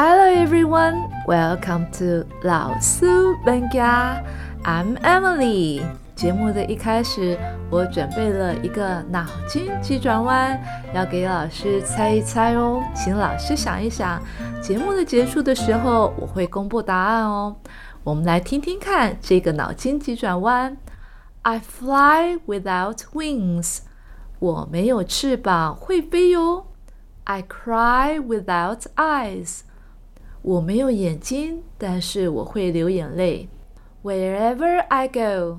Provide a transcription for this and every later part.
Hello everyone, welcome to 老苏免惊。I'm Emily。节目的一开始，我准备了一个脑筋急转弯，要给老师猜一猜哦。请老师想一想，节目的结束的时候我会公布答案哦。我们来听听看这个脑筋急转弯。I fly without wings。我没有翅膀，会飞哟。I cry without eyes。我没有眼睛，但是我会流眼泪。Wherever I go，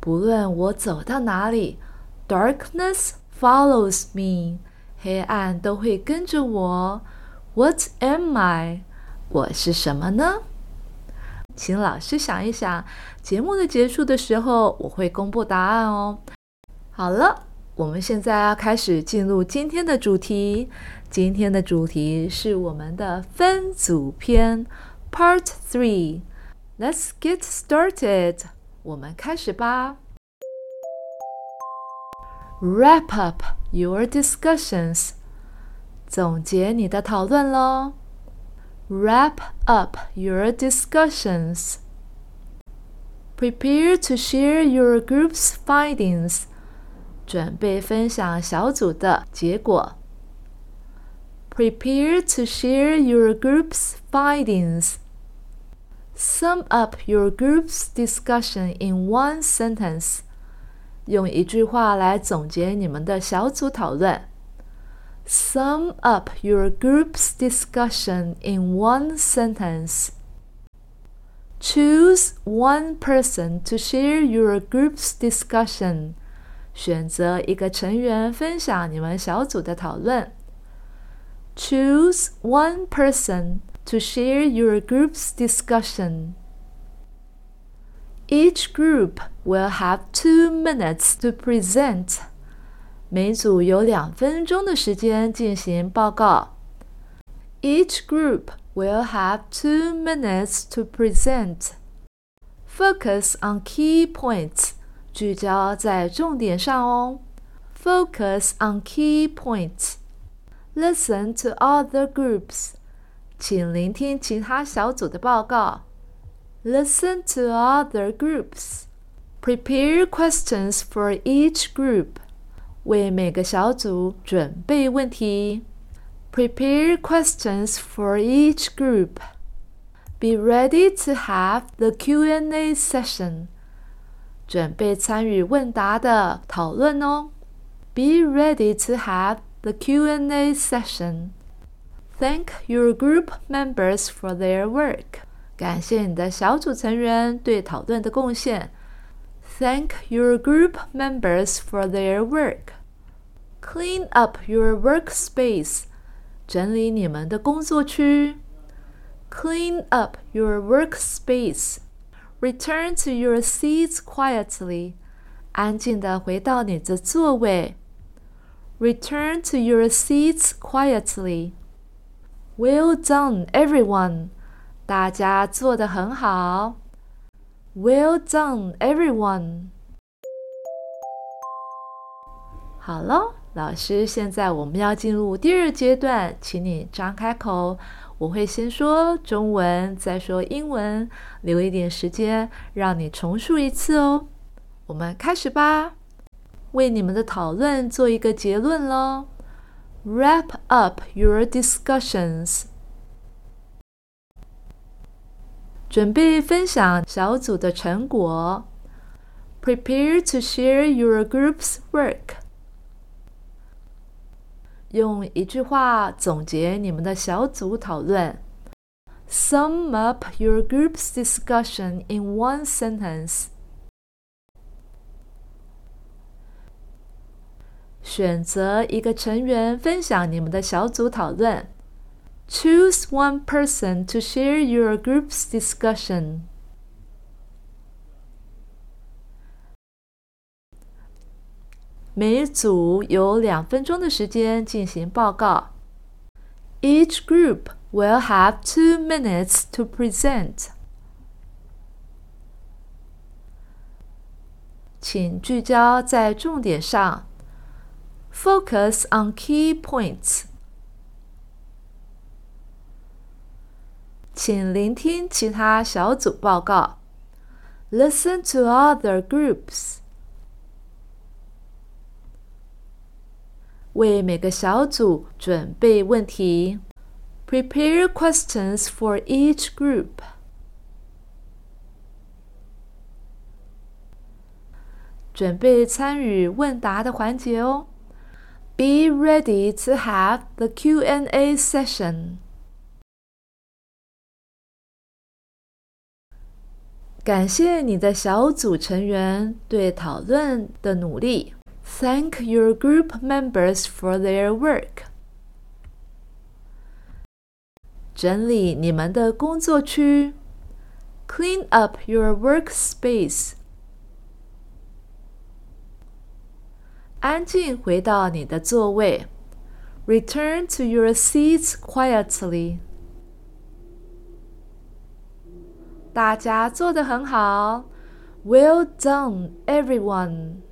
不论我走到哪里，darkness follows me，黑暗都会跟着我。What am I？我是什么呢？请老师想一想。节目的结束的时候，我会公布答案哦。好了，我们现在要开始进入今天的主题。今天的主题是我们的分组篇，Part Three。Let's get started。我们开始吧。Wrap up your discussions。总结你的讨论喽。Wrap up your discussions. Prepare to share your group's findings. 准备分享小组的结果。Prepare to share your group's findings. Sum up your group's discussion in one sentence. 用一句话来总结你们的小组讨论。Sum up your group's discussion in one sentence. Choose one person to share your group's discussion. 选择一个成员分享你们小组的讨论。Choose one person to share your group's discussion. Each group will have two minutes to present. 每组有两分钟的时间进行报告。Each group will have two minutes to present. Focus on key points. 聚焦在重点上哦。Focus on key points. Listen to other groups. 请聆听其他小组的报告。Listen to other groups. Prepare questions for each group. 为每个小组准备问题。Prepare questions for each group. Be ready to have the Q&A session. 准备参与问答的讨论哦。Be ready to have the Q&A session. Thank your group members for their work. 感谢你的小组成员对讨论的贡献。Thank your group members for their work. Clean up your workspace. 整理你们的工作区。Clean up your workspace. Return to your seats quietly. 安静的回到你的座位。Return to your seats quietly. Well done, everyone. 大家做得很好。Well done, everyone. 好了，老师，现在我们要进入第二阶段，请你张开口。 我会先说中文，再说英文，留一点时间让你重述一次哦。我们开始吧，为你们的讨论做一个结论喽。Wrap up your discussions. 准备分享小组的成果。Prepare to share your group's work. 用一句话总结你们的小组讨论。Sum up your group's discussion in one sentence. 选择一个成员分享你们的小组讨论。Choose one person to share your group's discussion. 每组有两分钟的时间进行报告。Each group will have two minutes to present. 请聚焦在重点上。Focus on key points. 请聆听其他小组报告。Listen to other groups. 为每个小组准备问题。Prepare questions for each group. 准备参与问答的环节哦。Be ready to have the Q&A session. 感谢你的小组成员对讨论的努力。Thank your group members for their work. 整理你们的工作区。Clean up your workspace. 安静回到你的座位。Return to your seats quietly. 大家做得很好。Well done, everyone.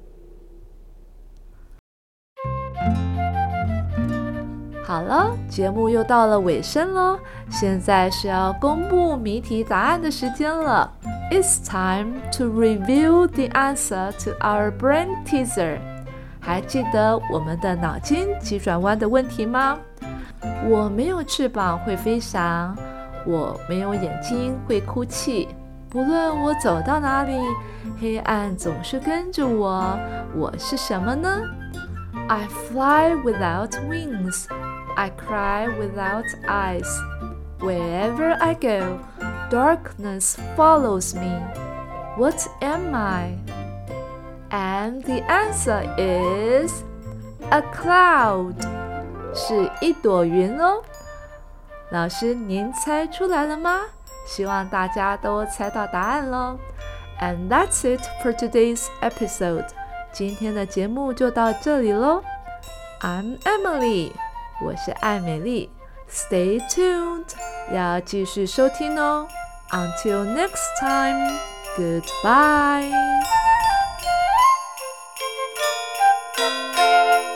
好了，节目又到了尾声喽，现在是要公布谜题答案的时间了。It's time to reveal the answer to our brain teaser。还记得我们的脑筋急转弯的问题吗？我没有翅膀会飞翔，我没有眼睛会哭泣。不论我走到哪里，黑暗总是跟着我。我是什么呢？I fly without wings. I cry without eyes. Wherever I go, darkness follows me. What am I? And the answer is a cloud. 是一朵云哦。老师，您猜出来了吗？希望大家都猜到答案喽。And that's it for today's episode. 今天的节目就到这里喽。I'm Emily. 我是艾美丽，Stay tuned，要继续收听哦。Until next time，Goodbye。